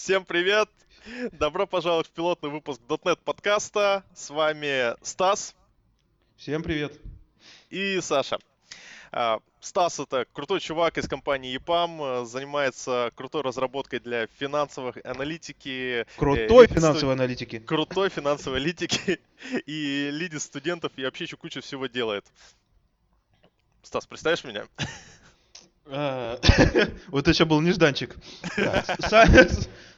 Всем привет! Добро пожаловать в пилотный выпуск .NET подкаста. С вами Стас. Всем привет. И Саша. А, Стас это крутой чувак из компании EPAM, занимается крутой разработкой для финансовой аналитики. Крутой э, финансовой аналитики. Крутой финансовой аналитики и лидит студентов и вообще еще кучу всего делает. Стас, представишь меня? А, вот это был нежданчик.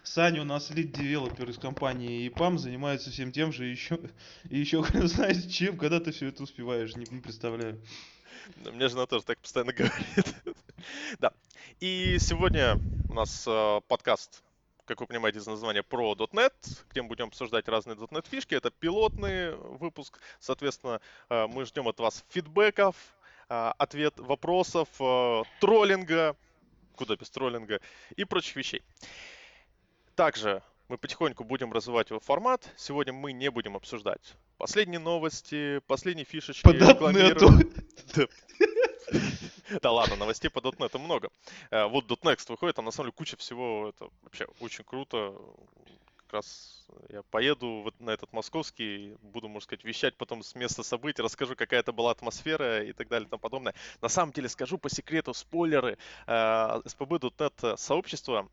Саня у нас лид-девелопер из компании EPAM, занимается всем тем же, еще, и еще хрен знает чем, когда ты все это успеваешь, не, не представляю. Мне жена тоже так постоянно говорит. да. И сегодня у нас э, подкаст, как вы понимаете из названия, про .NET, где мы будем обсуждать разные .NET фишки. Это пилотный выпуск. Соответственно, э, мы ждем от вас фидбэков, э, ответ вопросов, э, троллинга, куда без троллинга и прочих вещей. Также мы потихоньку будем развивать его формат. Сегодня мы не будем обсуждать последние новости, последние фишечки. По рекламируем. Да ладно, новостей по .NET много. Э, вот .next выходит, там на самом деле куча всего, это вообще очень круто. Как раз я поеду вот на этот московский, буду, можно сказать, вещать потом с места событий, расскажу, какая это была атмосфера и так далее и тому подобное. На самом деле, скажу по секрету, спойлеры, SPB.NET э, сообщество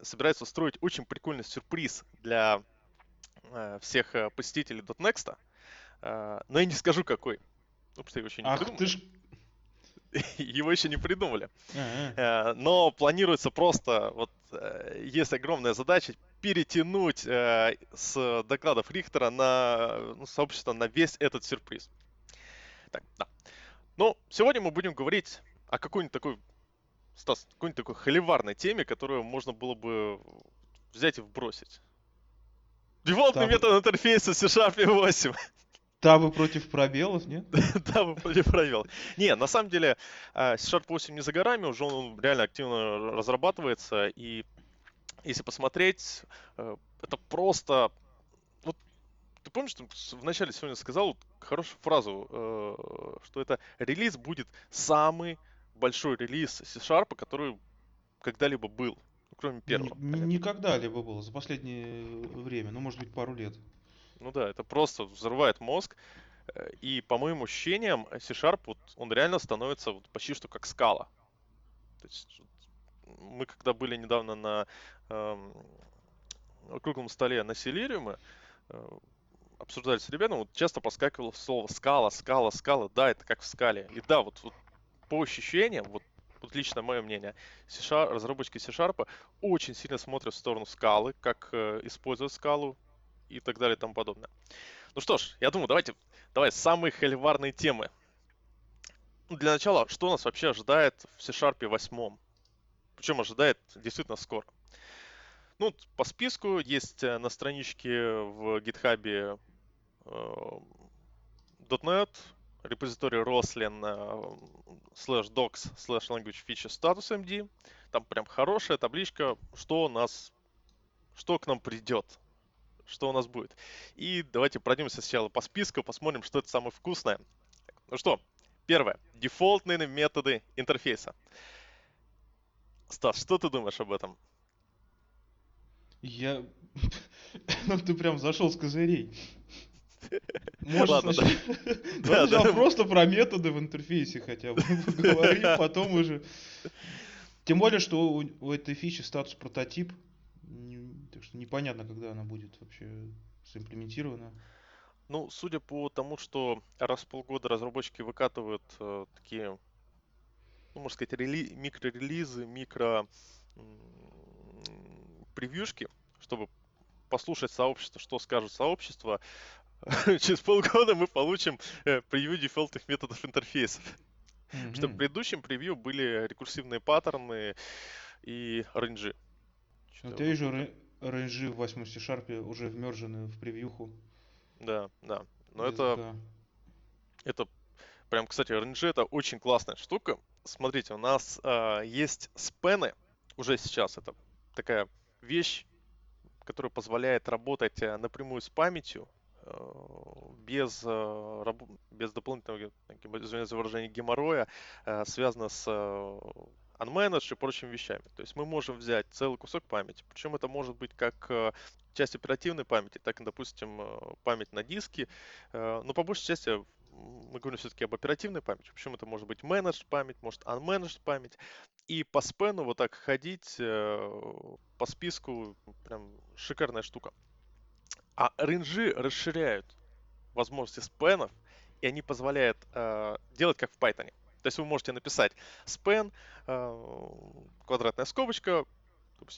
собирается устроить очень прикольный сюрприз для э, всех посетителей .next, но я не скажу какой. Ну, что еще не Ах, ты ж его еще не придумали. Uh-huh. Но планируется просто, вот э, есть огромная задача перетянуть э, с докладов Рихтера на ну, сообщество на весь этот сюрприз. Так, да. Ну, сегодня мы будем говорить о какой-нибудь такой, Стас, какой-нибудь такой холиварной теме, которую можно было бы взять и вбросить. Дефолтный метод интерфейса C-Sharp 8. Табы против пробелов, нет? Табы против пробелов. Не, на самом деле, C-Sharp 8 не за горами, уже он реально активно разрабатывается, и если посмотреть, э, это просто... Вот, ты помнишь, что вначале сегодня сказал хорошую фразу, э, что это релиз будет самый большой релиз C-Sharp, который когда-либо был, ну, кроме первого. Никогда либо был, за последнее время, ну, может быть, пару лет. Ну да, это просто взрывает мозг. Э, и по моим ощущениям, C-Sharp, вот, он реально становится вот почти что как скала. То есть мы когда были недавно на эм, круглом столе на Селириуме, э, обсуждали с ребятами, вот часто поскакивало слово скала, скала, скала. Да, это как в скале. И да, вот, вот по ощущениям, вот, вот лично мое мнение, C-Sharp, разработчики C-Sharp очень сильно смотрят в сторону скалы, как э, использовать скалу, и так далее и тому подобное. Ну что ж, я думаю, давайте, давай самые холиварные темы. Для начала, что нас вообще ожидает в C-Sharp 8? Причем ожидает действительно скоро. Ну, по списку есть э, на страничке в GitHub э, .NET, репозиторий Roslyn slash docs slash language feature status MD. Там прям хорошая табличка, что у нас, что к нам придет что у нас будет. И давайте пройдемся сначала по списку, посмотрим, что это самое вкусное. Ну что, первое. Дефолтные методы интерфейса. Стас, что ты думаешь об этом? Я... Ну ты прям зашел с козырей. Может, Ладно, сначала... да. да, просто про методы в интерфейсе хотя бы поговорим, потом уже. Тем более, что у, у этой фичи статус прототип, так что непонятно, когда она будет вообще симплементирована. Ну, судя по тому, что раз в полгода разработчики выкатывают э, такие, ну, можно сказать, рели- микрорелизы, микро превьюшки, чтобы послушать сообщество, что скажет сообщество, через полгода мы получим э, превью дефолтных методов интерфейсов. Mm-hmm. Что в предыдущем превью были рекурсивные паттерны и range и. Ну, ты же range и в 8 C-Sharp уже вмержены в превьюху. Да, да. Но это, это прям, кстати, range и это очень классная штука. Смотрите, у нас э, есть спены уже сейчас. Это такая вещь, которая позволяет работать э, напрямую с памятью, э, без, э, без дополнительного, извиняюсь за выражение, геморроя, связано с unmanaged и прочими вещами. То есть мы можем взять целый кусок памяти, причем это может быть как э, часть оперативной памяти, так и, допустим, э, память на диске. Э, но по большей части мы говорим все-таки об оперативной памяти. Причем это может быть managed память, может unmanaged память. И по спену вот так ходить по списку, прям шикарная штука. А рейнджи расширяют возможности спенов, и они позволяют э, делать как в Python. То есть вы можете написать span, э, квадратная скобочка,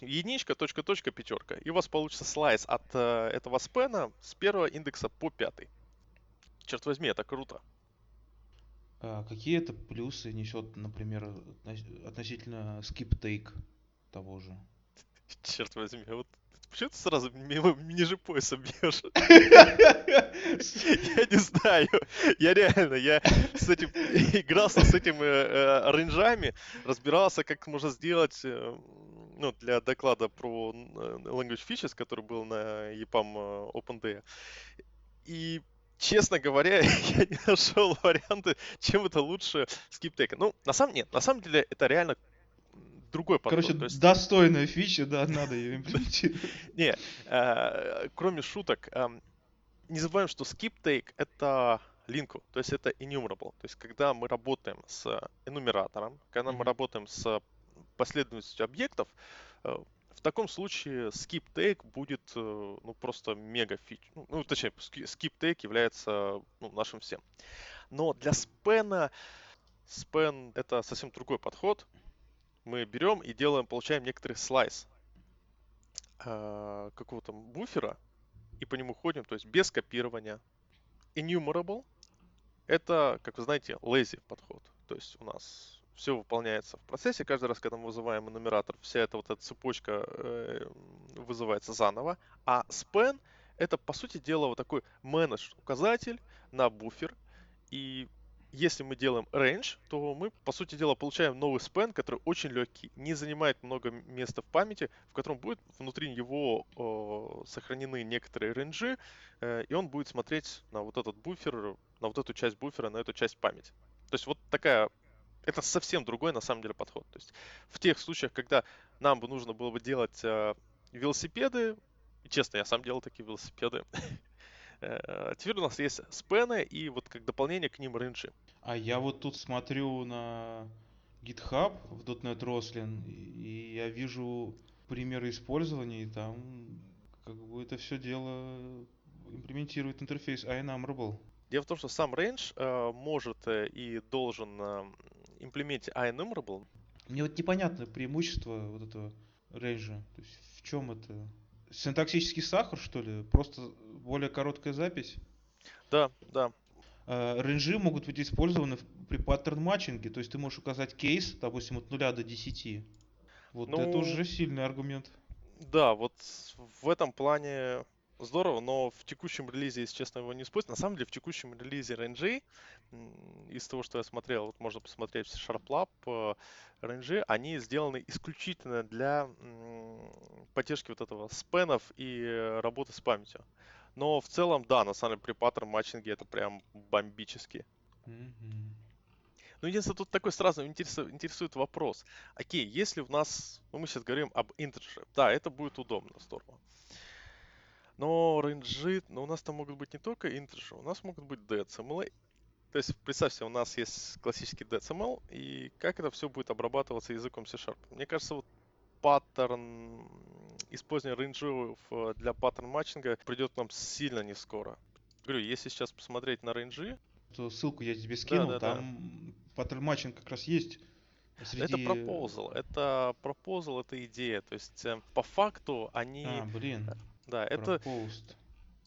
единичка, точка, точка, пятерка. И у вас получится слайс от э, этого спена с первого индекса по пятый. Черт возьми, это круто. А какие это плюсы несет, например, относительно skip take того же? Черт возьми, вот Почему ты сразу мимо ниже пояса бьешь? Я не знаю. Я реально, я с этим игрался с этими э, рейнджами, разбирался, как можно сделать э, ну, для доклада про э, Language Features, который был на EPAM OpenDay. И честно говоря, я не нашел варианты, чем это лучше скиптека. Ну, на самом нет, на самом деле это реально другой подход. Короче, есть... достойная фича, да, надо ее имплементировать. Не, э, кроме шуток, эм, не забываем, что skip take это линку, то есть это enumerable. То есть когда мы работаем с энумератором, когда мы работаем с последовательностью объектов, э, в таком случае skip take будет э, ну, просто мега фич. Ну, ну, точнее, skip take является ну, нашим всем. Но для спена спен это совсем другой подход мы берем и делаем, получаем некоторый слайс э, какого-то буфера и по нему ходим, то есть без копирования. Enumerable это, как вы знаете, lazy подход. То есть у нас все выполняется в процессе. Каждый раз, когда мы вызываем энумератор, вся эта вот эта цепочка э, вызывается заново. А span это, по сути дела, вот такой менедж указатель на буфер. И если мы делаем range, то мы, по сути дела, получаем новый span, который очень легкий, не занимает много места в памяти, в котором будет внутри него э, сохранены некоторые рейнджи, э, и он будет смотреть на вот этот буфер, на вот эту часть буфера, на эту часть памяти. То есть вот такая это совсем другой на самом деле подход. То есть в тех случаях, когда нам бы нужно было бы делать э, велосипеды, честно, я сам делал такие велосипеды, теперь у нас есть спены и вот как дополнение к ним рейнджи. А я вот тут смотрю на GitHub в .NET Roslyn, и я вижу примеры использования, и там как бы это все дело имплементирует интерфейс iEnumerable. Дело в том, что сам range э, может э, и должен э, имплементировать iEnumerable. Мне вот непонятно преимущество вот этого range. То есть в чем это? Синтаксический сахар, что ли? Просто более короткая запись? Да, да. А, рейнджи могут быть использованы при паттерн матчинге, то есть ты можешь указать кейс, допустим, от 0 до 10. Вот ну, это уже сильный аргумент. Да, вот в этом плане здорово, но в текущем релизе, если честно, его не используют. На самом деле, в текущем релизе RNG, из того, что я смотрел, вот можно посмотреть в SharpLab, RNG, э, они сделаны исключительно для поддержки вот этого спенов и работы с памятью. Но в целом, да, на самом деле при паттерн матчинге это прям бомбически. Mm-hmm. Ну, единственное, тут такой сразу интересует, интересует вопрос. Окей, если у нас, ну, мы сейчас говорим об интерже, да, это будет удобно, здорово. Но рейнджи, ну, у нас там могут быть не только интержи, у нас могут быть DCML. То есть, представьте, у нас есть классический decimal, и как это все будет обрабатываться языком C-Sharp. Мне кажется, вот паттерн использование range ов э, для pattern matching а придет к нам сильно не скоро. Говорю, если сейчас посмотреть на range и... То ссылку я тебе скинул, да, да, там да. pattern matching как раз есть. Среди... Это proposal, это proposal, это идея. То есть э, по факту они... А, блин. Да, это... Proposed.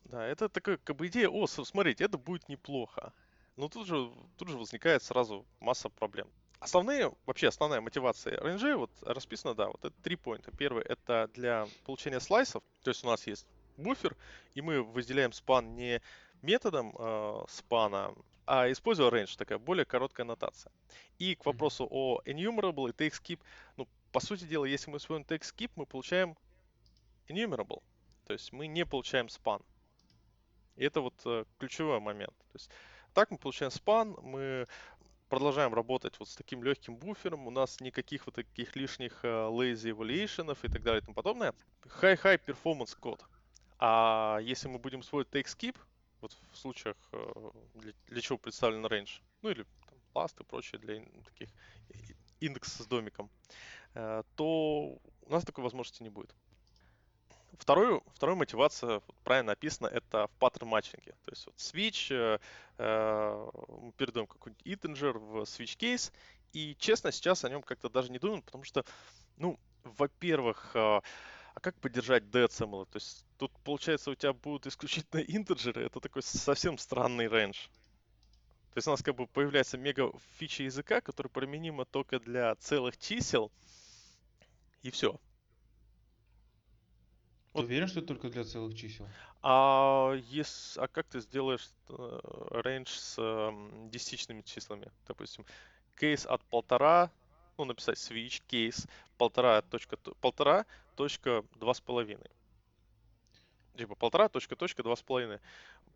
Да, это такая как бы идея, о, смотрите, это будет неплохо. Но тут же, тут же возникает сразу масса проблем. Основные, вообще основная мотивация RNG вот расписана, да, вот это три поинта. Первый это для получения слайсов, то есть у нас есть буфер, и мы выделяем спан не методом э, спана, а используя range, такая более короткая нотация. И к вопросу о enumerable и take skip, ну, по сути дела, если мы используем take skip, мы получаем enumerable, то есть мы не получаем спан. И это вот э, ключевой момент. То есть так мы получаем спан, мы продолжаем работать вот с таким легким буфером, у нас никаких вот таких лишних uh, lazy evaluation и так далее и тому подобное. High-high performance код. А если мы будем использовать take skip, вот в случаях, uh, для, для чего представлен range, ну или там, last и прочее для таких индекс с домиком, то у нас такой возможности не будет. Вторую, вторая мотивация, правильно написано, это в pattern matching е. То есть вот switch, э, э, мы передаем какой-нибудь integer в switch case, и честно, сейчас о нем как-то даже не думаю, потому что, ну, во-первых, э, а как поддержать decimal? То есть тут, получается, у тебя будут исключительно integer ы, это такой совсем странный range. То есть у нас как бы появляется мега фича языка, которая применима только для целых чисел, и все. Ты вот. уверен, что это только для целых чисел? А, yes, а как ты сделаешь range э, с э, десятичными числами? Допустим, кейс от полтора, ну, написать switch кейс полтора точка, полтора точка два с половиной. Типа полтора точка точка два с половиной.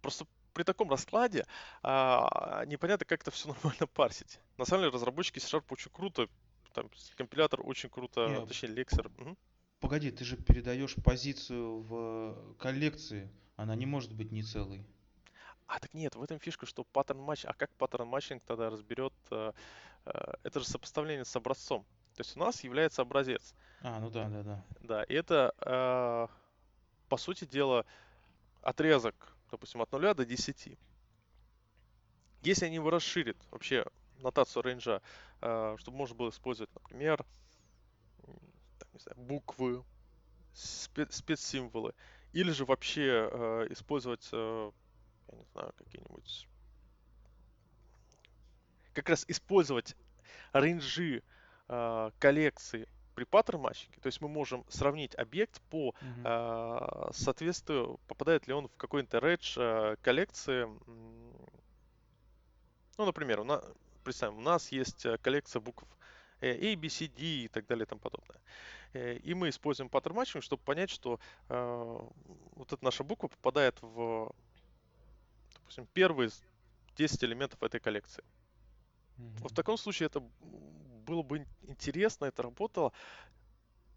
Просто при таком раскладе а, непонятно, как это все нормально парсить. На самом деле разработчики C-Sharp очень круто, там компилятор очень круто, Нет. точнее лексер. Угу. Погоди, ты же передаешь позицию в коллекции, она не может быть не целой. А так нет, в этом фишка, что pattern match, а как pattern matching тогда разберет, э, э, это же сопоставление с образцом. То есть у нас является образец. А, ну да, да, да. Да, и это, э, по сути дела, отрезок, допустим, от 0 до 10. Если они его расширят, вообще нотацию рейнджа, э, чтобы можно было использовать, например, не знаю, буквы, спец- спецсимволы, или же вообще э, использовать, э, я не знаю, какие-нибудь, как раз использовать range и э, коллекции при pattern matching е, то есть мы можем сравнить объект по mm-hmm. э, соответствию, попадает ли он в какой-то редж э, коллекции. Ну, например, у нас, представим, у нас есть э, коллекция букв Э, A, B, C, D и так далее и тому подобное. Э, и мы используем pattern matching, чтобы понять, что э, вот эта наша буква попадает в, допустим, первые 10 элементов этой коллекции. Mm-hmm. В таком случае это было бы интересно, это работало.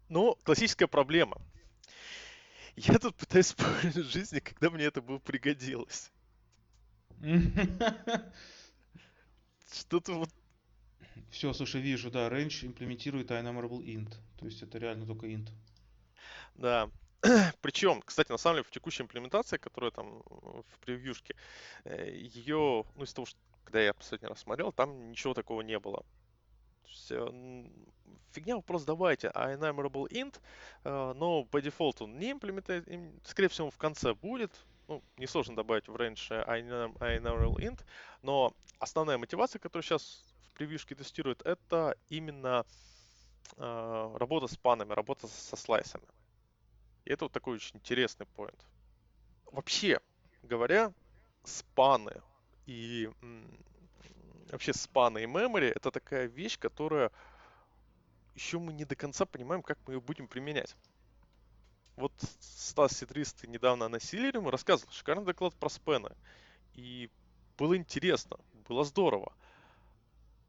Но классическая проблема. Я тут пытаюсь вспомнить жизни, когда мне это бы пригодилось. Что-то вот все, слушай, вижу, да, range имплементирует iNumberable int. То есть это реально только int. Да. Причем, кстати, на самом деле в текущей имплементации, которая там в превьюшке, э, ее, ну из того, что когда я последний раз смотрел, там ничего такого не было. Все, фигня вопрос давайте, а enumerable int, э, но по дефолту не имплементирует, скорее всего в конце будет, ну, несложно добавить в range enumerable int, но основная мотивация, которая сейчас превьюшки тестируют, это именно э, работа с панами, работа со слайсами. И это вот такой очень интересный поинт. Вообще говоря, спаны и вообще спаны и memory это такая вещь, которая еще мы не до конца понимаем, как мы ее будем применять. Вот Стас Сидрист недавно на Силере рассказывал шикарный доклад про спены. И было интересно, было здорово.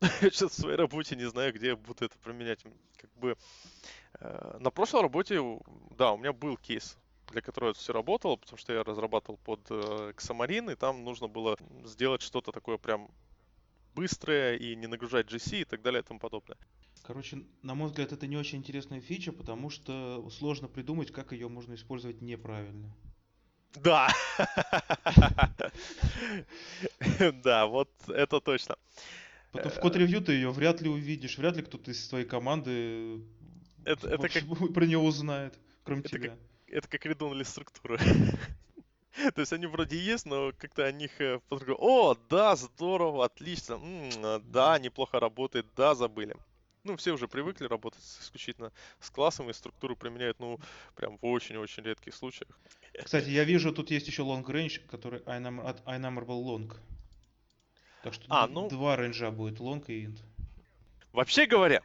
Я сейчас в своей работе не знаю, где я буду это применять. Как бы э, на прошлой работе, да, у меня был кейс, для которого это все работало, потому что я разрабатывал под э, Xamarin, и там нужно было сделать что-то такое прям быстрое и не нагружать GC и так далее и тому подобное. Короче, на мой взгляд, это не очень интересная фича, потому что сложно придумать, как ее можно использовать неправильно. Да. Да, вот это точно. Потом в код-ревью ты ее вряд ли увидишь, вряд ли кто-то из твоей команды это, это как... про нее узнает, кроме это тебя. Как, это как редонали структуры. То есть они вроде есть, но как-то о них э, О, да, здорово, отлично, м-м, да, неплохо работает, да, забыли. Ну, все уже привыкли работать исключительно с классом, и структуру применяют, ну, прям в очень-очень редких случаях. Кстати, я вижу, тут есть еще long range, который от IEnumerable long. Так что а, ну... два range а будет, long и int. Вообще говоря,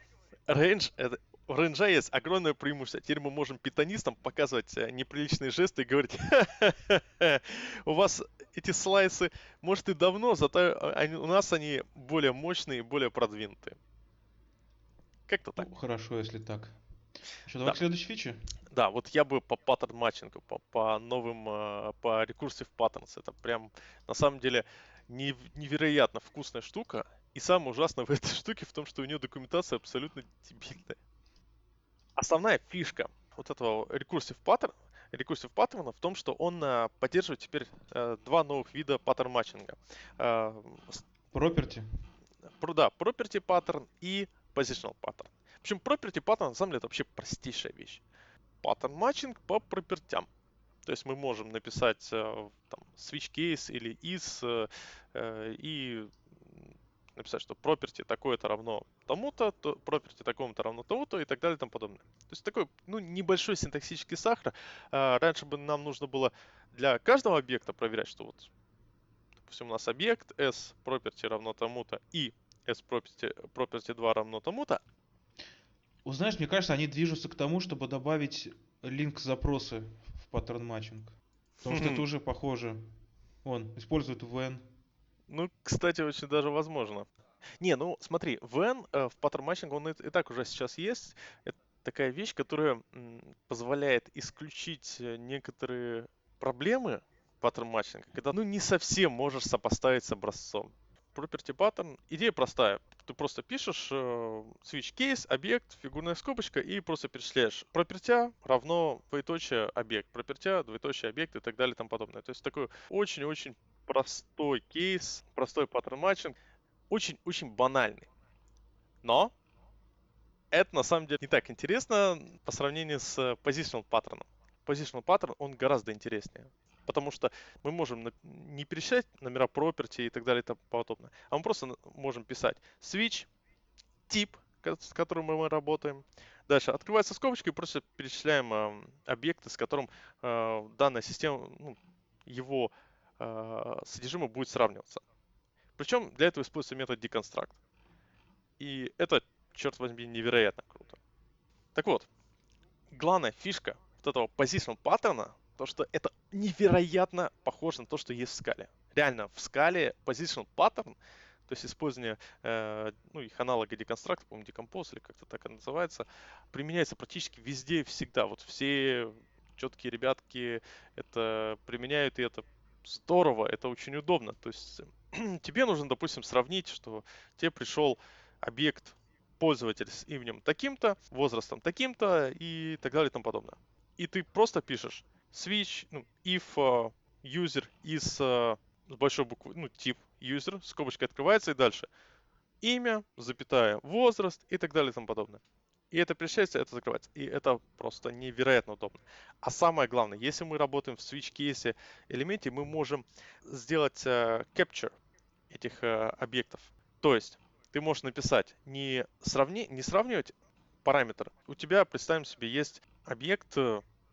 range это у range а есть огромное преимущество. Теперь мы можем питонистам показывать э, неприличные жесты и говорить, у вас эти slice ы, может, и давно, зато они, у нас они более мощные и более продвинутые. Как-то так. Ну, хорошо, если так. Что, давай да. к следующей фиче? Да, вот я бы по паттерн матчингу, по, по новым, э, по recursive patterns. Это прям, на самом деле, невероятно вкусная штука. И самое ужасное в этой штуке в том, что у нее документация абсолютно дебильная. Основная фишка вот этого recursive pattern, recursive pattern в том, что он э, поддерживает теперь э, два новых вида паттерн матчинга. Property? Да, property pattern и positional pattern. В общем, property pattern на самом деле это вообще простейшая вещь. Pattern matching по пропертям. То есть мы можем написать э, там, switch case или is э, и написать, что property такое-то равно тому-то, то property такому-то равно тому-то и так далее и тому подобное. То есть такой ну, небольшой синтаксический сахар. А, раньше бы нам нужно было для каждого объекта проверять, что вот, допустим, у нас объект s property равно тому-то и s property, property 2 равно тому-то, Ты знаешь, мне кажется, они движутся к тому, чтобы добавить LINQ-запросы в pattern matching. Потому что это уже похоже. Он использует VN. Ну, кстати, очень даже возможно. Не, ну смотри, VN э, в pattern matching, он и, и так уже сейчас есть. Это такая вещь, которая м, позволяет исключить э, некоторые проблемы pattern matching а, когда ну не совсем можешь сопоставить с образцом. Property pattern, идея простая ты просто пишешь э, switch case, объект, фигурная скобочка и просто перечисляешь пропертя равно двоеточие объект, пропертя, двоеточие объект и так далее и тому подобное. То есть такой очень-очень простой кейс, простой pattern matching, очень-очень банальный. Но это на самом деле не так интересно по сравнению с positional паттерном. Positional паттерн, он гораздо интереснее потому что мы можем не перечислять номера property и так далее и тому подобное, а мы просто можем писать switch, тип, с которым мы работаем. Дальше открывается скобочка и просто перечисляем э, объекты, с которым э, данная система, ну, его э, содержимое будет сравниваться. Причем для этого используется метод deconstruct. И это, черт возьми, невероятно круто. Так вот, главная фишка вот этого positional паттерна то, что это невероятно похоже на то, что есть в скале. Реально, в скале positional pattern, то есть использование э, ну, их аналога деконстракта, по-моему, decompose или как-то так это называется, применяется практически везде и всегда. Вот все четкие ребятки это применяют, и это здорово, это очень удобно. То есть тебе нужно, допустим, сравнить, что тебе пришел объект пользователь с именем таким-то, возрастом таким-то и так далее и тому подобное. И ты просто пишешь switch, ну, if uh, user is uh, с большой буквы, ну, тип user, скобочка открывается и дальше. Имя, запятая, возраст и так далее и тому подобное. И это перечисляется, это закрывается. И это просто невероятно удобно. А самое главное, если мы работаем в switch кейсе элементе, мы можем сделать uh, capture этих uh, объектов. То есть ты можешь написать не, сравни, не сравнивать параметр. У тебя, представим себе, есть объект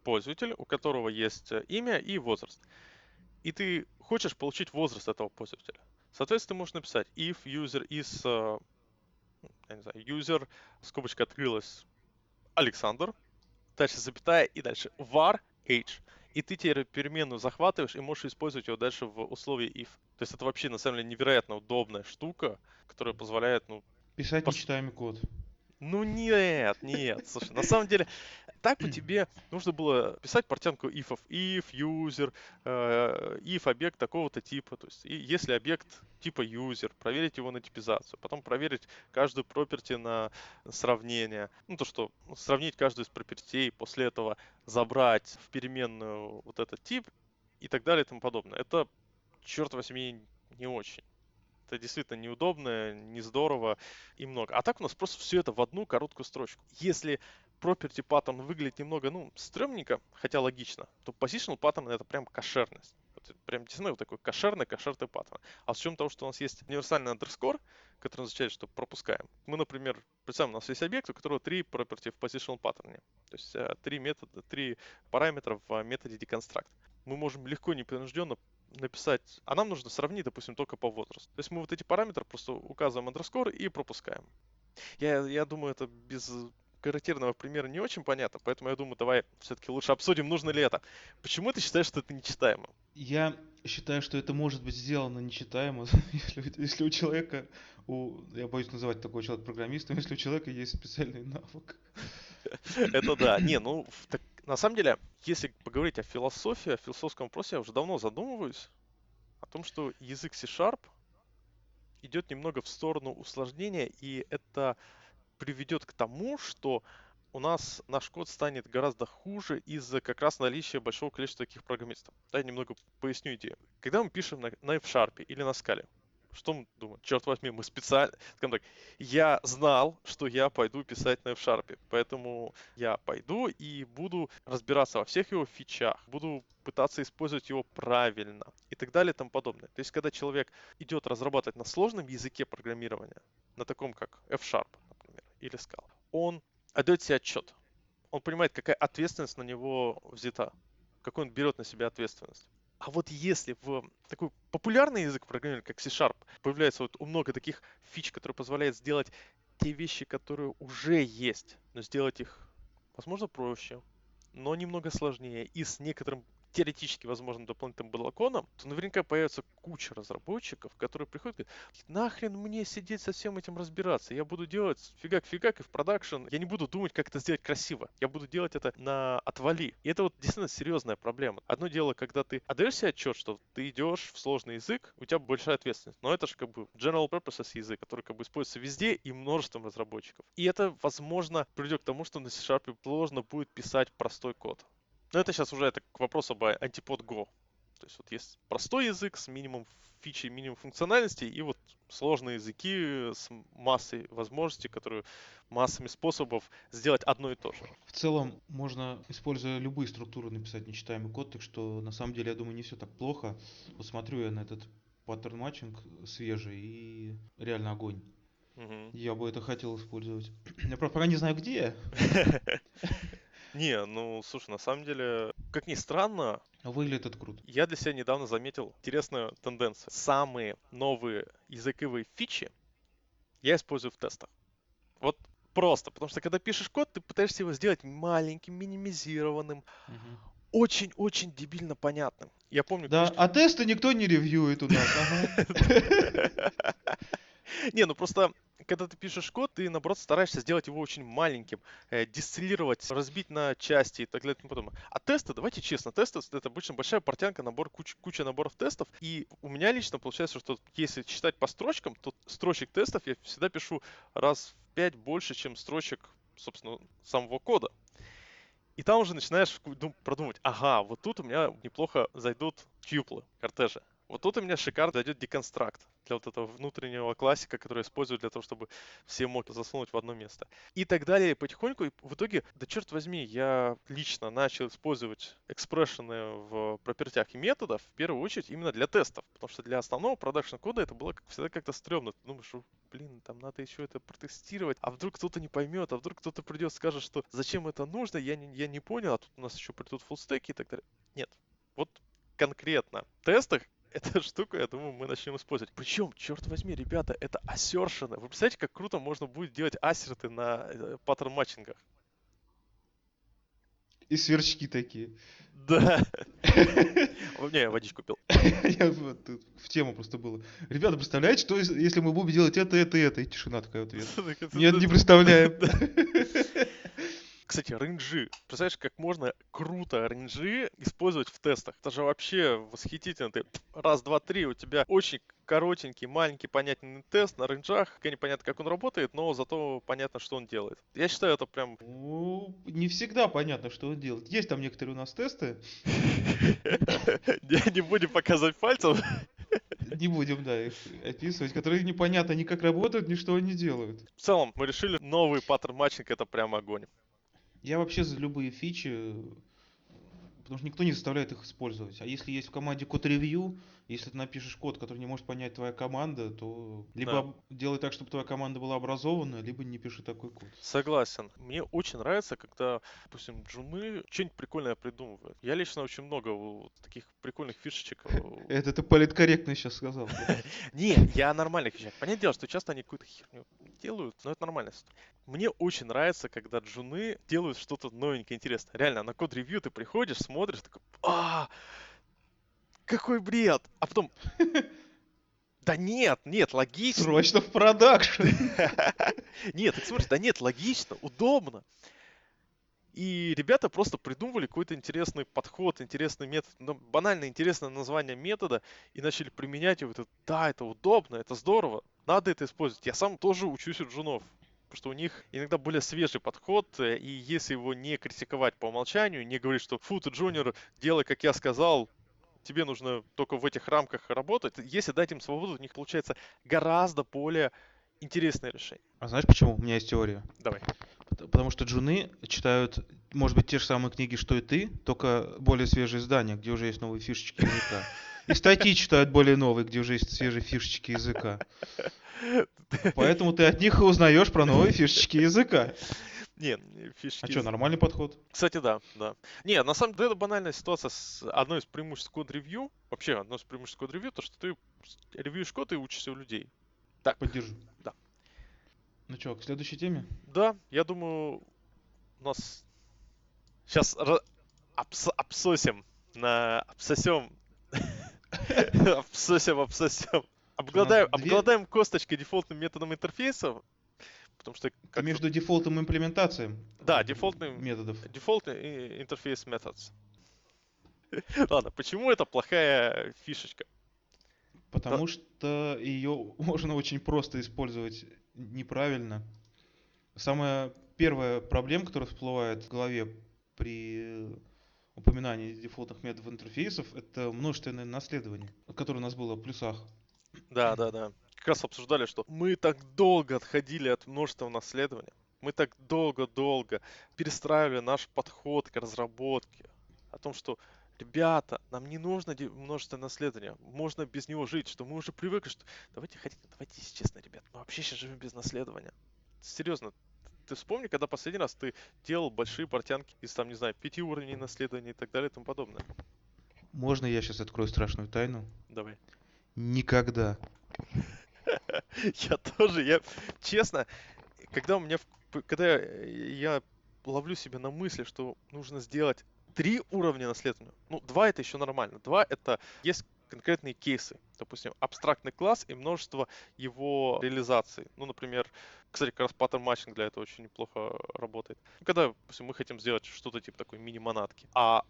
пользователь, у которого есть э, имя и возраст. И ты хочешь получить возраст этого пользователя. Соответственно, ты можешь написать if user is, э, я не знаю, user, скобочка открылась, Александр, дальше запятая и дальше var age. И ты теперь переменную захватываешь и можешь использовать его дальше в условии if. То есть это вообще на самом деле невероятно удобная штука, которая позволяет, ну... Писать пос... нечитаемый код. Ну нет, нет, слушай, на самом деле так бы тебе нужно было писать портянку ifов, if, user, э, if объект такого-то типа, то есть и если объект типа user, проверить его на типизацию, потом проверить каждую property на сравнение, ну то что сравнить каждую из пропертей, после этого забрать в переменную вот этот тип и так далее и тому подобное. Это, черт возьми, не очень. Это действительно неудобно, не здорово и много. А так у нас просто все это в одну короткую строчку. Если property pattern выглядит немного, ну, стрёмненько, хотя логично, то positional pattern это прям кошерность. Вот, прям действительно вот такой кошерный, кошерный паттерн. А с учетом того, что у нас есть универсальный underscore, который означает, что пропускаем. Мы, например, представим, у нас есть объект, у которого три property в positional pattern. То есть э, три метода, три параметра в методе deconstruct. Мы можем легко, непринужденно написать, а нам нужно сравнить, допустим, только по возрасту. То есть мы вот эти параметры просто указываем underscore и пропускаем. Я, я думаю, это без характерного примера не очень понятно, поэтому я думаю, давай все-таки лучше обсудим, нужно ли это. Почему ты считаешь, что это нечитаемо? Я считаю, что это может быть сделано нечитаемо, если, если у человека, у, я боюсь называть такого человека программистом, если у человека есть специальный навык. Это да. Не, ну, так, на самом деле, если поговорить о философии, о философском вопросе, я уже давно задумываюсь о том, что язык C-Sharp идет немного в сторону усложнения, и это приведет к тому, что у нас наш код станет гораздо хуже из-за как раз наличия большого количества таких программистов. Да, я немного поясню идею. Когда мы пишем на, на F-Sharp или на скале, что мы думаем? Черт возьми, мы специально... Скажем так, я знал, что я пойду писать на F-Sharp, поэтому я пойду и буду разбираться во всех его фичах, буду пытаться использовать его правильно и так далее и тому подобное. То есть, когда человек идет разрабатывать на сложном языке программирования, на таком как F-Sharp, или Scala, он отдает себе отчет. Он понимает, какая ответственность на него взята, какой он берет на себя ответственность. А вот если в такой популярный язык программирования, как C-Sharp, появляется вот много таких фич, которые позволяют сделать те вещи, которые уже есть, но сделать их, возможно, проще, но немного сложнее и с некоторым теоретически возможным дополнительным балконом, то наверняка появится куча разработчиков, которые приходят и говорят, нахрен мне сидеть со всем этим разбираться, я буду делать фигак-фигак и в продакшн, я не буду думать, как это сделать красиво, я буду делать это на отвали. И это вот действительно серьезная проблема. Одно дело, когда ты отдаешь себе отчет, что ты идешь в сложный язык, у тебя большая ответственность, но это же как бы general purposes язык, который как бы используется везде и множеством разработчиков. И это, возможно, приведет к тому, что на C-Sharp сложно будет писать простой код. Но это сейчас уже это к вопросу об антипод Go. То есть вот есть простой язык с минимум фичей, минимум функциональностей, и вот сложные языки с массой возможностей, которые массами способов сделать одно и то же. В целом можно, используя любые структуры, написать нечитаемый код, так что на самом деле, я думаю, не все так плохо. Вот смотрю я на этот паттерн матчинг свежий и реально огонь. Угу. Я бы это хотел использовать. Я правда пока не знаю где. Не, ну, слушай, на самом деле, как ни странно, Выглядит это круто. Я для себя недавно заметил интересную тенденцию. Самые новые языковые фичи я использую в тестах. Вот просто, потому что когда пишешь код, ты пытаешься его сделать маленьким, минимизированным, очень-очень дебильно понятным. Я помню... Да, а тесты никто не ревьюет у нас. Не, ну просто когда ты пишешь код, ты, наоборот, стараешься сделать его очень маленьким, э, дистиллировать, разбить на части и так далее и тому подобное. А тесты, давайте честно, тесты — это обычно большая портянка, набор, куча, куча наборов тестов. И у меня лично получается, что если читать по строчкам, то строчек тестов я всегда пишу раз в пять больше, чем строчек, собственно, самого кода. И там уже начинаешь продумывать, ага, вот тут у меня неплохо зайдут тюплы, кортежи. Вот тут у меня шикарно зайдет деконстракт для вот этого внутреннего классика, который используют для того, чтобы все моки засунуть в одно место. И так далее, потихоньку. И в итоге, да черт возьми, я лично начал использовать экспрессионы в пропертях и методов, в первую очередь, именно для тестов. Потому что для основного продакшн кода это было всегда как-то стрёмно. Ты думаешь, блин, там надо еще это протестировать, а вдруг кто-то не поймет, а вдруг кто-то придет скажет, что зачем это нужно, я не, я не понял, а тут у нас еще придут фуллстеки и так далее. Нет. Вот конкретно в тестах эту штуку, я думаю, мы начнем использовать. Причем, черт возьми, ребята, это ассершены. Вы представляете, как круто можно будет делать ассерты на э, паттерн матчингах? И сверчки такие. Да. Не, я водичку пил. В тему просто было. Ребята, представляете, что если мы будем делать это, это, это? И тишина такая ответ. Нет, не представляем. Кстати, range и. Представляешь, как можно круто range и использовать в тестах? Это же вообще восхитительно. Ты раз, два, три, у тебя очень коротенький, маленький, понятный тест на range ах. Непонятно, как он работает, но зато понятно, что он делает. Я считаю, это прям... Ну, не всегда понятно, что он делает. Есть там некоторые у нас тесты. Не будем показывать пальцем. Не будем, да, их описывать, которые непонятно ни как работают, ни что они делают. В целом, мы решили, новый pattern matching это прям огонь. Я вообще за любые фичи, потому что никто не заставляет их использовать. А если есть в команде code review, если ты напишешь код, который не может понять твоя команда, то либо да. делай так, чтобы твоя команда была образована, либо не пиши такой код. Согласен. Мне очень нравится, когда, допустим, джуны что-нибудь прикольное придумывают. Я лично очень много вот таких прикольных фишечек. Э, Это ты политкорректно сейчас сказал. Не, я нормальных фишек. Понятное дело, что часто они какую-то херню делают, но это нормально. Мне очень нравится, когда джуны делают что-то новенькое, интересное. Реально, на код-ревью ты приходишь, смотришь, такой, а, какой бред! А потом, да нет, нет, логично. Срочно в продакшн. Нет, так смотришь, да нет, логично, удобно. И ребята просто придумывали какой-то интересный подход, интересный метод, ну, банально интересное название метода и начали применять его. Это, да, это удобно, это здорово, надо это использовать. Я сам тоже учусь у джунов, потому что у них иногда более свежий подход, э, и если его не критиковать по умолчанию, не говорить, что фу, ты джуниор, делай, как я сказал, тебе нужно только в этих рамках работать. Если дать им свободу, у них получается гораздо более интересное решение. А знаешь почему? У меня есть теория. Давай. Потому что джуны читают, может быть, те же самые книги, что и ты, только более свежие издания, где уже есть новые фишечки языка. И статьи читают более новые, где уже есть свежие фишечки языка. Поэтому ты от них и узнаешь про новые фишечки языка. Не, фишки... А что, нормальный подход? Кстати, да, да. Не, на самом деле это банальная ситуация с одной из преимуществ код-ревью. Вообще, одно из преимуществ код-ревью, то, что ты ревьюешь код и учишься у людей. Так. Поддержу. Да. Ну что, к следующей теме? Да, я думаю, у нас сейчас ра... обс... обсосим на обсосем обсосем, обсосем. Обгладаем, обгладаем косточкой дефолтным методом интерфейсов, потому что... Как... Между дефолтом и имплементацией Да, дефолтный... Методов. Дефолтный интерфейс methods. Ладно, почему это плохая фишечка? Потому да. что ее можно очень просто использовать неправильно. Самая первая проблема, которая всплывает в голове при упоминании дефолтных методов интерфейсов, это множественное наследование, которое у нас было в плюсах. Да, да, да. Как раз обсуждали, что мы так долго отходили от множественного наследования. Мы так долго-долго перестраивали наш подход к разработке. О том, что ребята, нам не нужно множественное наследование, можно без него жить, что мы уже привыкли, что давайте хотите, давайте честно, ребят, мы вообще сейчас живем без наследования. Серьезно, ты вспомни, когда последний раз ты делал большие портянки из, там, не знаю, пяти уровней наследования и так далее и тому подобное. Можно я сейчас открою страшную тайну? Давай. Никогда. Я тоже, я, честно, когда у меня, когда я ловлю себя на мысли, что нужно сделать три уровня наследования. Ну, два это еще нормально. Два это есть конкретные кейсы. Допустим, абстрактный класс и множество его реализаций. Ну, например, кстати, как раз паттерн матчинг для этого очень неплохо работает. Когда, допустим, мы хотим сделать что-то типа такой мини-монадки. А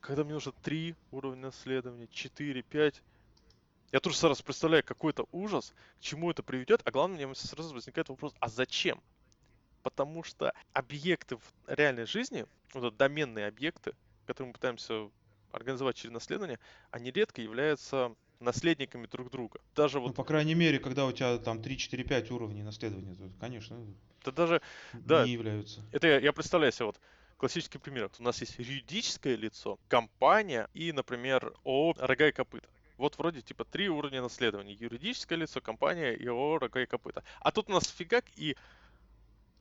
когда мне нужно три уровня наследования, четыре, пять, я тоже сразу представляю какой-то ужас, к чему это приведет, а главное, мне сразу возникает вопрос, а зачем? потому что объекты в реальной жизни, вот доменные объекты, которые мы пытаемся организовать через наследование, они редко являются наследниками друг друга. Даже ну, вот... по крайней мере, когда у тебя там 3, 4, 5 уровней наследования, то, конечно, это даже, да, не являются. Это я, я представляю себе вот классический пример. У нас есть юридическое лицо, компания и, например, ООО «Рога и копыта». Вот вроде типа три уровня наследования. Юридическое лицо, компания и ООО «Рога и копыта». А тут у нас фигак и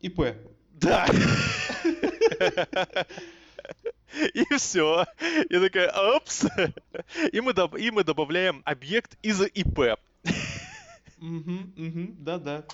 ИП. Да. И все. Я такая, опс. И мы, доб- и мы добавляем объект из ИП. Угу, угу, да-да.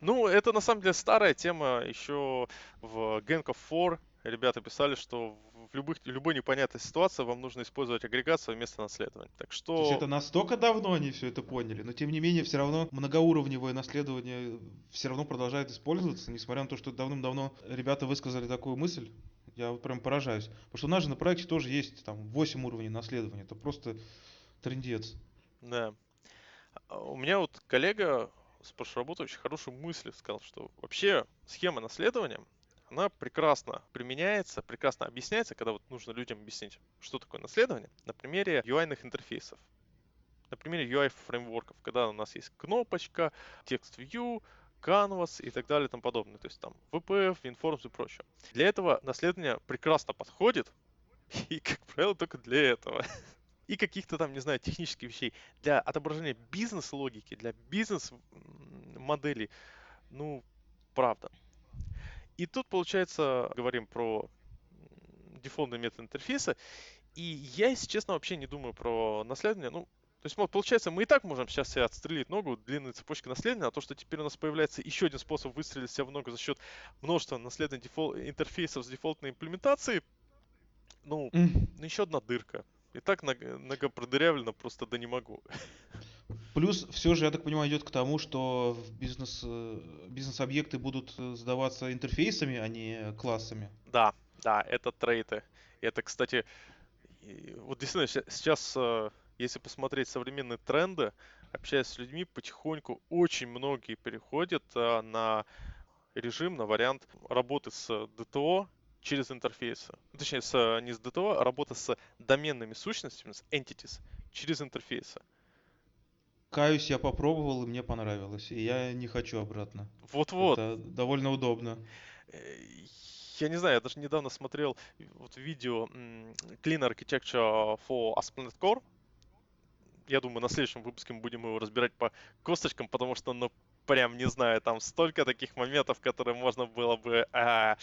Ну, это на самом деле старая тема. Еще в Gang of Four ребята писали, что в любых, любой непонятной ситуации вам нужно использовать агрегацию вместо наследования. Так что... То есть это настолько давно они все это поняли, но тем не менее все равно многоуровневое наследование все равно продолжает использоваться, несмотря на то, что давным-давно ребята высказали такую мысль. Я вот прям поражаюсь. Потому что у нас же на проекте тоже есть там 8 уровней наследования. Это просто трендец. Да. А у меня вот коллега с прошлой работы очень хорошую мысль сказал, что вообще схема наследования она прекрасно применяется, прекрасно объясняется, когда вот нужно людям объяснить, что такое наследование, на примере UI-ных интерфейсов. На примере UI-фреймворков, когда у нас есть кнопочка, текст view, Canvas и так далее и тому подобное. То есть там VPF, WinForms и прочее. Для этого наследование прекрасно подходит, и, как правило, только для этого. И каких-то там, не знаю, технических вещей. Для отображения бизнес-логики, для бизнес-моделей, ну, правда. И тут, получается, говорим про дефолтный метод интерфейса. И я, если честно, вообще не думаю про наследование. Ну, То есть, вот, получается, мы и так можем сейчас себе отстрелить ногу длинной цепочки наследования, а то, что теперь у нас появляется еще один способ выстрелить себя в ногу за счет множества наследных дефол- интерфейсов с дефолтной имплементацией, ну, mm. еще одна дырка. И так нога продырявлена просто да не могу. Плюс все же, я так понимаю, идет к тому, что бизнес, э, бизнес-объекты будут э, сдаваться интерфейсами, а не классами. Да, да, это трейты. Это, кстати, вот действительно сейчас, э, если посмотреть современные тренды, общаясь с людьми, потихоньку очень многие переходят на режим, на вариант работы с DTO через интерфейсы. Точнее, с, не с DTO, а работа с доменными сущностями, с entities, через интерфейсы. Каюсь, я попробовал, и мне понравилось. И я не хочу обратно. Вот-вот. Это довольно удобно. Э, я не знаю, я даже недавно смотрел вот видео Clean Architecture for ASP.NET Core. Я думаю, на следующем выпуске мы будем его разбирать по косточкам, потому что, ну, прям не знаю, там столько таких моментов, которые можно было бы а,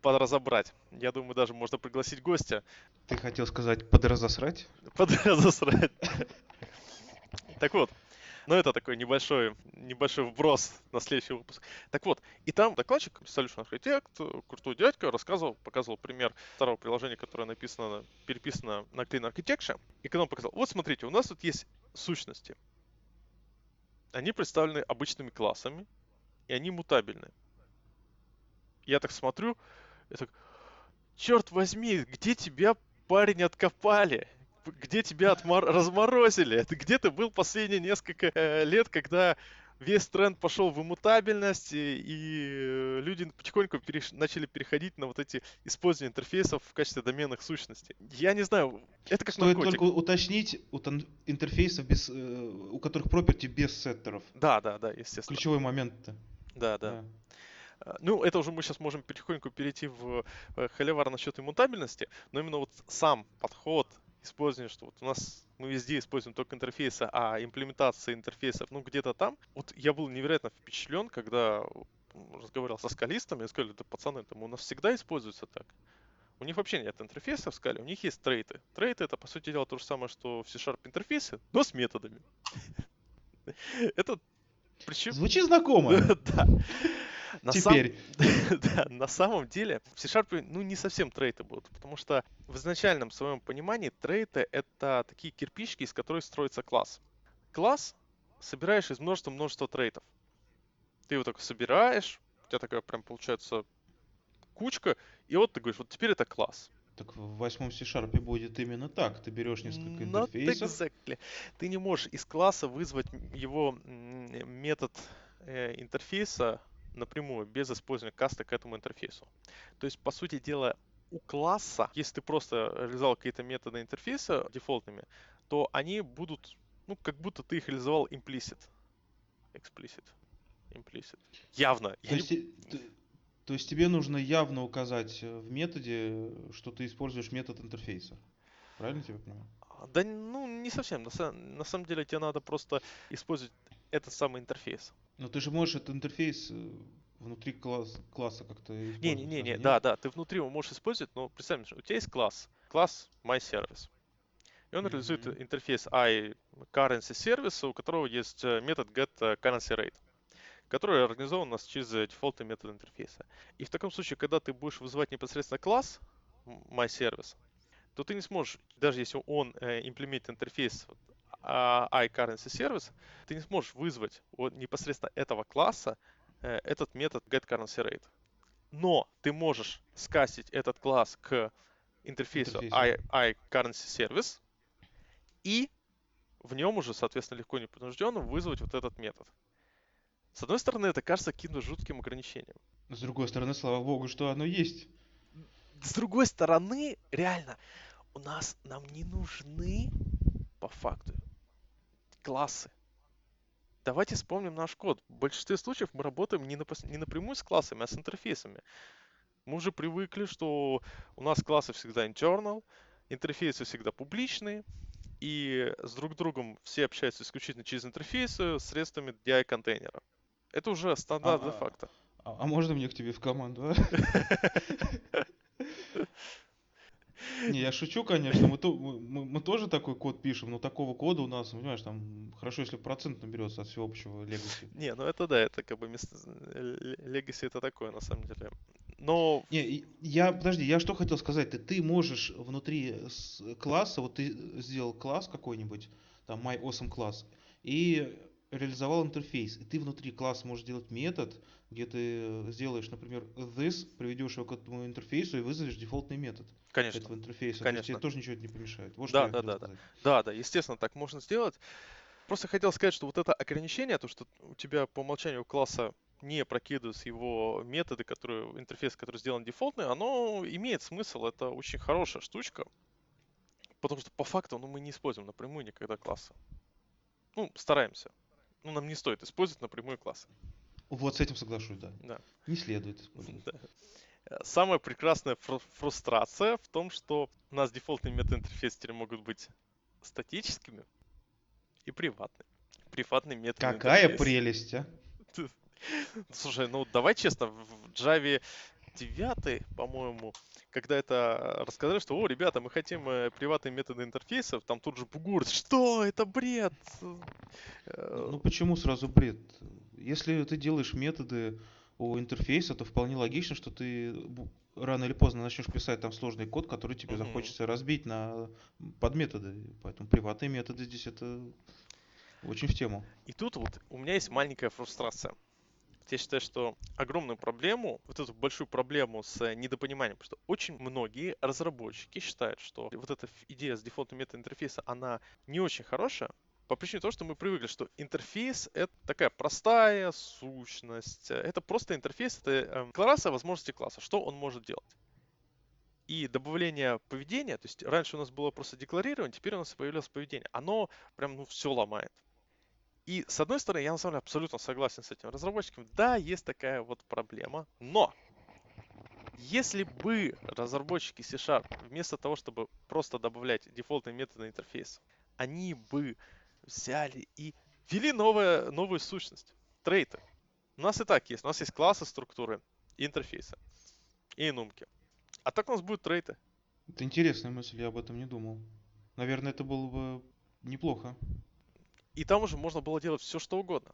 подразобрать. Я думаю, даже можно пригласить гостя. Ты хотел сказать подразосрать? Подразосрать. Так вот, ну это такой небольшой, небольшой вброс на следующий выпуск. Так вот, и там докладчик, Solution Architect, крутой дядька, рассказывал, показывал пример второго приложения, которое написано, переписано на Clean Architecture. И когда он показал, вот смотрите, у нас тут есть сущности. Они представлены обычными классами, и они мутабельны. Я так смотрю, я так, черт возьми, где тебя, парень, откопали? Где тебя отмор... разморозили? Это где ты был последние несколько э, лет, когда весь тренд пошел в иммутабельность, и, и э, люди потихоньку переш... начали переходить на вот эти использование интерфейсов в качестве доменных сущностей. Я не знаю, это как Стоит наркотик. только уточнить у интерфейсов, без, э, у которых property без сеттеров. Да, да, да, естественно. Ключевой момент-то. Да, да. да. Ну, это уже мы сейчас можем потихоньку перейти в холивар насчет иммутабельности, но именно вот сам подход использования, что вот у нас мы везде используем только интерфейсы, а имплементация интерфейсов, ну, где-то там. Вот я был невероятно впечатлен, когда разговаривал со скалистами, и сказали, да, пацаны, там у нас всегда используется так. У них вообще нет интерфейса в скале, у них есть трейты. Трейты это, по сути дела, то же самое, что в C-Sharp интерфейсе, но с методами. Это причем... Звучит знакомо. Да. На Теперь. Сам... да, на самом деле в C-Sharp ну, не совсем трейты будут, потому что в изначальном своем понимании трейты — это такие кирпичики, из которых строится класс. Класс собираешь из множества-множества трейтов. Ты его только собираешь, у тебя такая прям получается кучка, и вот ты говоришь, вот теперь это класс. Так в восьмом C-Sharp будет именно так. Ты берешь несколько интерфейсов. Exactly. Ты не можешь из класса вызвать его метод э, интерфейса напрямую, без использования каста к этому интерфейсу. То есть, по сути дела, у класса, если ты просто реализовал какие-то методы интерфейса дефолтными, то они будут, ну, как будто ты их реализовал implicit. Explicit. Implicit. Явно. То, есть, люб... то есть тебе нужно явно указать в методе, что ты используешь метод интерфейса. Правильно тебя понимаю? Да, ну, не совсем. На, на самом деле тебе надо просто использовать этот самый интерфейс. Но ты же можешь этот интерфейс э, внутри класс, класса как-то Не, не, не, не, да, да, ты внутри его можешь использовать, но представь, у тебя есть класс, класс MyService. И он mm-hmm. реализует интерфейс iCurrencyService, у которого есть э, метод getCurrencyRate, который организован у нас через дефолтный метод интерфейса. И в таком случае, когда ты будешь вызывать непосредственно класс MyService, то ты не сможешь, даже если он э, имплементит интерфейс iCurrency сервис, ты не сможешь вызвать вот непосредственно этого класса э, этот метод getCurrencyRate. Но ты можешь скастить этот класс к интерфейсу iCurrency сервис и в нем уже, соответственно, легко и непринужденно вызвать вот этот метод. С одной стороны, это кажется каким-то жутким ограничением. С другой стороны, слава богу, что оно есть. С другой стороны, реально, у нас нам не нужны по факту классы. Давайте вспомним наш код. В большинстве случаев мы работаем не, напос... не напрямую с классами, а с интерфейсами. Мы уже привыкли, что у нас классы всегда internal, интерфейсы всегда публичные, и с друг другом все общаются исключительно через интерфейсы средствами DI-контейнера. Это уже стандарт а, де-факто. А, а можно мне к тебе в команду, а? Не, я шучу, конечно, мы, то, мы, мы тоже такой код пишем, но такого кода у нас, понимаешь, там хорошо, если процент наберется от всеобщего legacy. Не, ну это да, это как бы место... legacy это такое на самом деле. Но... Не, я, подожди, я что хотел сказать, ты, ты можешь внутри класса, вот ты сделал класс какой-нибудь, там MyAwesome класс, и реализовал интерфейс, и ты внутри класса можешь сделать метод, где ты сделаешь, например, this, приведешь его к этому интерфейсу и вызовешь дефолтный метод Конечно. этого интерфейса. Конечно. То есть тебе тоже ничего не помешает. Вот да, да, да, да. Да, да, естественно, так можно сделать. Просто хотел сказать, что вот это ограничение, то, что у тебя по умолчанию класса не прокидываются его методы, которые, интерфейс, который сделан дефолтный, оно имеет смысл, это очень хорошая штучка, потому что по факту ну, мы не используем напрямую никогда классы. Ну, стараемся. Ну, нам не стоит использовать напрямую классы. Вот с этим соглашусь, да. да. Не следует использовать. Да. Э, самая прекрасная фру- фрустрация в том, что у нас дефолтные метаинтерфейсы теперь могут быть статическими и приватными. Приватные методы. Какая прелесть, а? Слушай, ну давай честно, в Java 9, по-моему, когда это рассказали, что, о, ребята, мы хотим э, приватные методы интерфейсов, там тут же бугур, что, это бред. Э, ну почему сразу бред? Если ты делаешь методы у интерфейса, то вполне логично, что ты рано или поздно начнешь писать там сложный код, который тебе mm-hmm. захочется разбить на подметоды. Поэтому приватные методы здесь это очень в тему. И тут вот у меня есть маленькая фрустрация. Я считаю, что огромную проблему, вот эту большую проблему с недопониманием, потому что очень многие разработчики считают, что вот эта идея с дефолтным метаинтерфейса, она не очень хорошая, по причине того, что мы привыкли, что интерфейс — это такая простая сущность. Это просто интерфейс, это декларация возможности класса. Что он может делать? И добавление поведения, то есть раньше у нас было просто декларирование, теперь у нас появилось поведение. Оно прям ну, все ломает. И с одной стороны, я на самом деле абсолютно согласен с этим разработчиком. Да, есть такая вот проблема, но если бы разработчики C-Sharp вместо того, чтобы просто добавлять дефолтные методы интерфейса, они бы взяли и ввели новое, новую сущность, трейты. У нас и так есть. У нас есть классы, структуры, интерфейсы и нумки. А так у нас будут трейты. Это интересная мысль, я об этом не думал. Наверное, это было бы неплохо. И там уже можно было делать все, что угодно.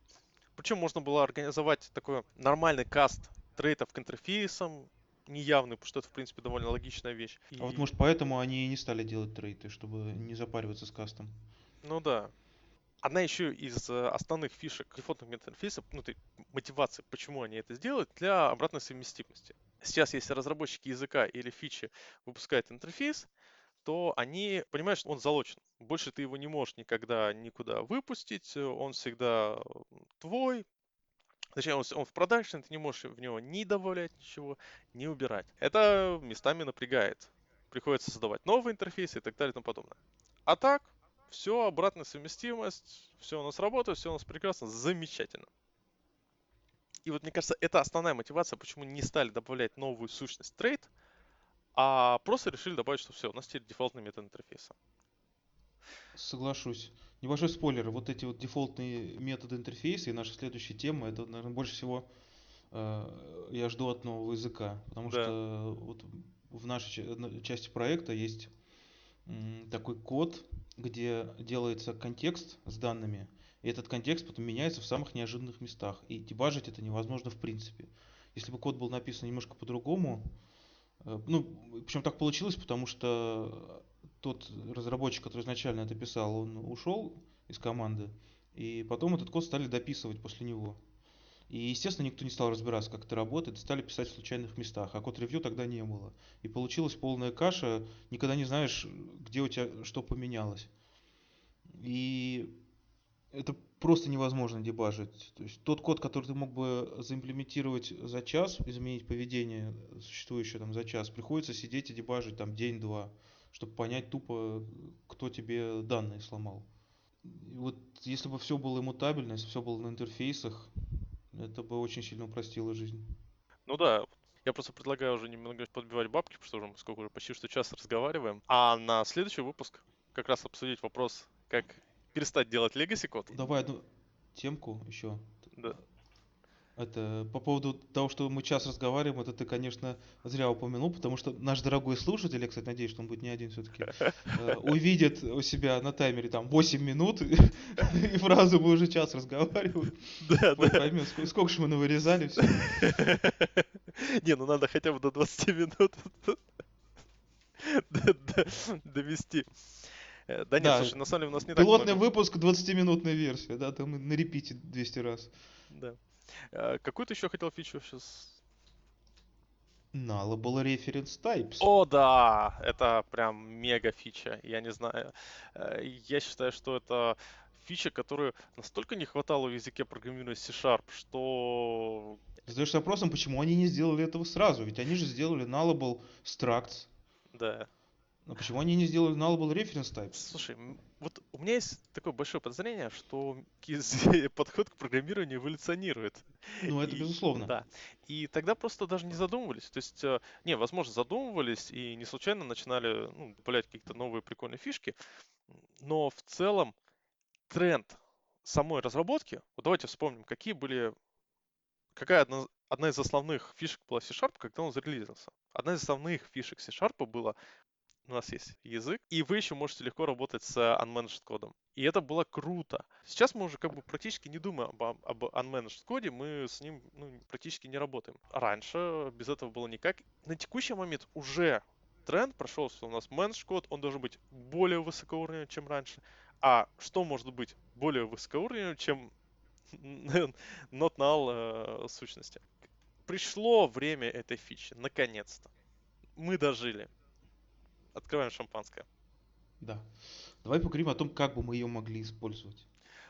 Причем можно было организовать такой нормальный каст трейтов к интерфейсам, неявный, потому что это, в принципе, довольно логичная вещь. И... А вот, может, поэтому они и не стали делать трейты, чтобы не запариваться с кастом. Ну да. Одна еще из э, основных фишек дефолтных метаинтерфейсов, ну, ты, мотивации, почему они это сделают, для обратной совместимости. Сейчас, если разработчики языка или фичи выпускают интерфейс, то они понимают, что он залочен. Больше ты его не можешь никогда никуда выпустить, он всегда твой, Точнее, он, он в продакшн, ты не можешь в него ни добавлять ничего, ни убирать. Это местами напрягает. Приходится создавать новые интерфейсы и так далее и тому подобное. А так, все, обратная совместимость, все у нас работает, все у нас прекрасно, замечательно. И вот мне кажется, это основная мотивация, почему не стали добавлять новую сущность трейд, а просто решили добавить, что все, у нас теперь дефолтный метод интерфейса. Соглашусь. Небольшой спойлер. Вот эти вот дефолтные методы интерфейса и наша следующая тема, это, наверное, больше всего э, я жду от нового языка. Потому да. что вот в нашей части проекта есть такой код, где делается контекст с данными, и этот контекст потом меняется в самых неожиданных местах. И дебажить это невозможно в принципе. Если бы код был написан немножко по-другому, э, ну, причем так получилось, потому что тот разработчик, который изначально это писал, он ушел из команды, и потом этот код стали дописывать после него. И, естественно, никто не стал разбираться, как это работает, стали писать в случайных местах. А код-ревью тогда не было. И получилась полная каша, никогда не знаешь, где у тебя что поменялось. И это просто невозможно дебажить. То есть тот код, который ты мог бы заимплементировать за час, изменить поведение существующее там за час, приходится сидеть и дебажить там день-два, чтобы понять тупо, кто тебе данные сломал. И вот если бы все было иммутабельно, если все было на интерфейсах, это бы очень сильно упростило жизнь. Ну да, я просто предлагаю уже немного подбивать бабки, потому что уже мы сколько уже почти что час разговариваем. А на следующий выпуск как раз обсудить вопрос, как перестать делать legacy код. Давай одну темку еще. Да. Это по поводу того, что мы час разговариваем, это ты, конечно, зря упомянул, потому что наш дорогой слушатель, я, кстати, надеюсь, что он будет не один все-таки, э, увидит у себя на таймере там 8 минут, и фразу мы уже час разговариваем. Да, да. Поймем, сколько же мы навырезали все. Не, ну надо хотя бы до 20 минут довести. Э, да нет, слушай, на самом деле у нас не так Пилотный выпуск, 20-минутная версия, да, там мы на репите 200 раз. Да. А, какую ты еще хотел фичу сейчас? Nullable Reference Types. О, да! Это прям мега фича. Я не знаю. Э, я считаю, что это фича, которую настолько не хватало в языке программирования C-Sharp, что... Задаешься вопросом, почему они не сделали этого сразу? Ведь они же сделали Nullable Structs. Да. Но почему они не сделали nullable reference types? Слушай, вот у меня есть такое большое подозрение, что подход к программированию эволюционирует. Ну, это и, безусловно. Да. И тогда просто даже не задумывались. То есть, э, не, возможно, задумывались и не случайно начинали ну, добавлять какие-то новые прикольные фишки. Но в целом тренд самой разработки, вот давайте вспомним, какие были, какая одна, одна из основных фишек была C-Sharp, когда он зарелизился. Одна из основных фишек C-Sharp была у нас есть язык, и вы еще можете легко работать с unmanaged кодом. И это было круто. Сейчас мы уже как бы практически не думаем об, об unmanaged коде, мы с ним ну, практически не работаем. Раньше без этого было никак. На текущий момент уже тренд прошел, что у нас managed код, он должен быть более высокоуровневым, чем раньше. А что может быть более высокоуровневым, чем not null э, сущности? Пришло время этой фичи, наконец-то. Мы дожили открываем шампанское. Да. Давай поговорим о том, как бы мы ее могли использовать.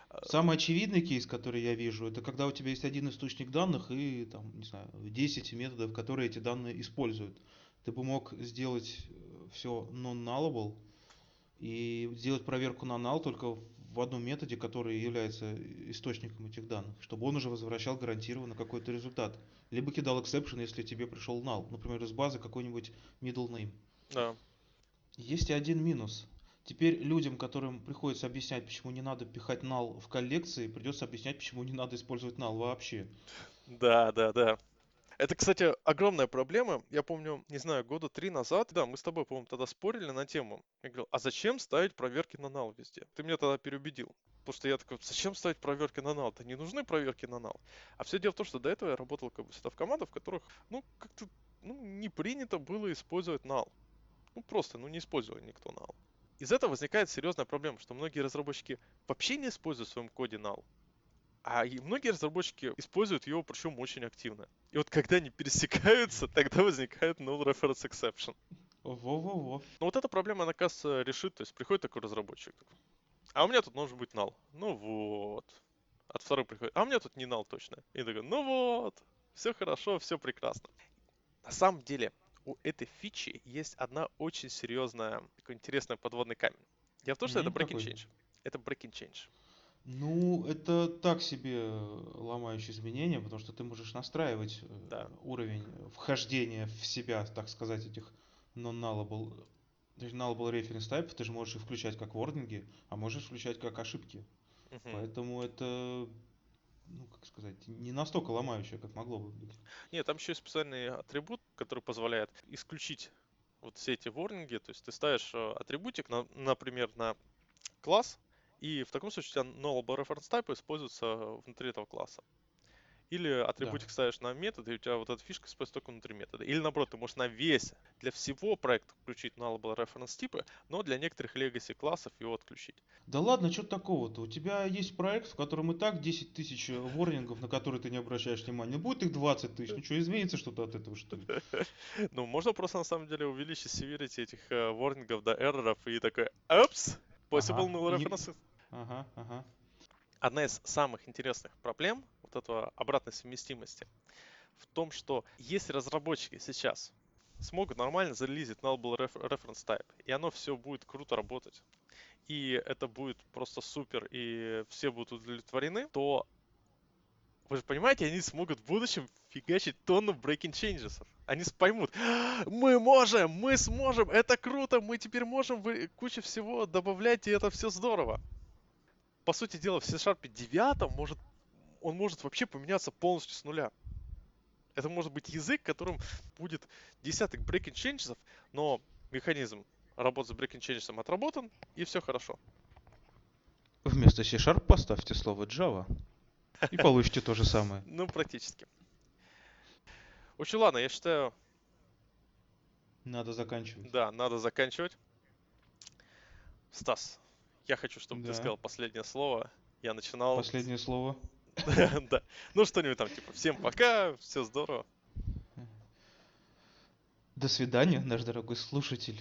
А, Самый очевидный кейс, который я вижу, это когда у тебя есть один источник данных и, там, не знаю, 10 методов, которые эти данные используют. Ты бы мог сделать э, все non-nullable и сделать проверку на null только в одном методе, который является источником этих данных, чтобы он уже возвращал гарантированно какой-то результат. Либо кидал exception, если тебе пришел null, например, из базы какой-нибудь middle name. Да. Есть и один минус. Теперь людям, которым приходится объяснять, почему не надо пихать нал в коллекции, придется объяснять, почему не надо использовать нал вообще. Да, да, да. Это, кстати, огромная проблема. Я помню, не знаю, года три назад, да, мы с тобой, по-моему, тогда спорили на тему. Я говорил, а зачем ставить проверки на нал везде? Ты меня тогда переубедил. Потому что я такой, зачем ставить проверки на нал? Да не нужны проверки на нал. А все дело в том, что до этого я работал как бы всегда в командах, в которых, ну, как-то ну, не принято было использовать нал. Ну просто, ну не использовал никто null. Из этого возникает серьезная проблема, что многие разработчики вообще не используют в своем коде null. А и многие разработчики используют его, причем очень активно. И вот когда они пересекаются, тогда возникает null reference exception. Во-во-во. Но вот эта проблема, она, кажется, решит. То есть приходит такой разработчик. А у меня тут должен быть null. Ну вот. От второй приходит. А у меня тут не null точно. И такой, ну вот. Все хорошо, все прекрасно. На самом деле, у этой фичи есть одна очень серьезная, такой интересный подводный камень. Дело в том, что mm-hmm, это breaking какой? change. Это breaking change. Ну, это так себе ломающие изменения, потому что ты можешь настраивать э, да. уровень вхождения в себя, так сказать, этих non-nullable, nullable reference type, ты же можешь их включать как вординги, а можешь включать как ошибки. Uh-huh. Поэтому это ну, как сказать, не настолько ломающая, как могло бы быть. Нет, там еще есть специальный атрибут, который позволяет исключить вот все эти ворнинги. То есть ты ставишь э, атрибутик, на, например, на класс, и в таком случае у тебя nullable reference type используется внутри этого класса. Или атрибутик да. ставишь на метод, и у тебя вот эта фишка используется только внутри метода. Или наоборот, ты можешь на весь, для всего проекта включить nullable reference типы, но для некоторых legacy классов его отключить. Да ладно, что такого-то? У тебя есть проект, в котором и так 10 тысяч ворнингов, на которые ты не обращаешь внимания. Будет их 20 тысяч, ну что, изменится что-то от этого, что ли? Ну, можно просто на самом деле увеличить severity этих ворнингов до эрроров и такой, опс, possible null references. Ага, ага. Одна из самых интересных проблем вот этого обратной совместимости в том, что если разработчики сейчас смогут нормально зарелизить nullable reference type, и оно все будет круто работать, и это будет просто супер, и все будут удовлетворены, то вы же понимаете, они смогут в будущем фигачить тонну breaking changes. Они поймут, мы можем, мы сможем, это круто, мы теперь можем кучу всего добавлять, и это все здорово. По сути дела, в C-Sharp 9 может он может вообще поменяться полностью с нуля. Это может быть язык, которым будет десяток breaking changes, но механизм работы с breaking changes отработан, и все хорошо. Вместо C-Sharp поставьте слово Java. И получите то же самое. Ну, практически. В общем, ладно, я считаю... Надо заканчивать. Да, надо заканчивать. Стас, я хочу, чтобы ты сказал последнее слово. Я начинал... Последнее слово? Да. Ну, что-нибудь там, типа, всем пока, все здорово. До свидания, наш дорогой слушатель.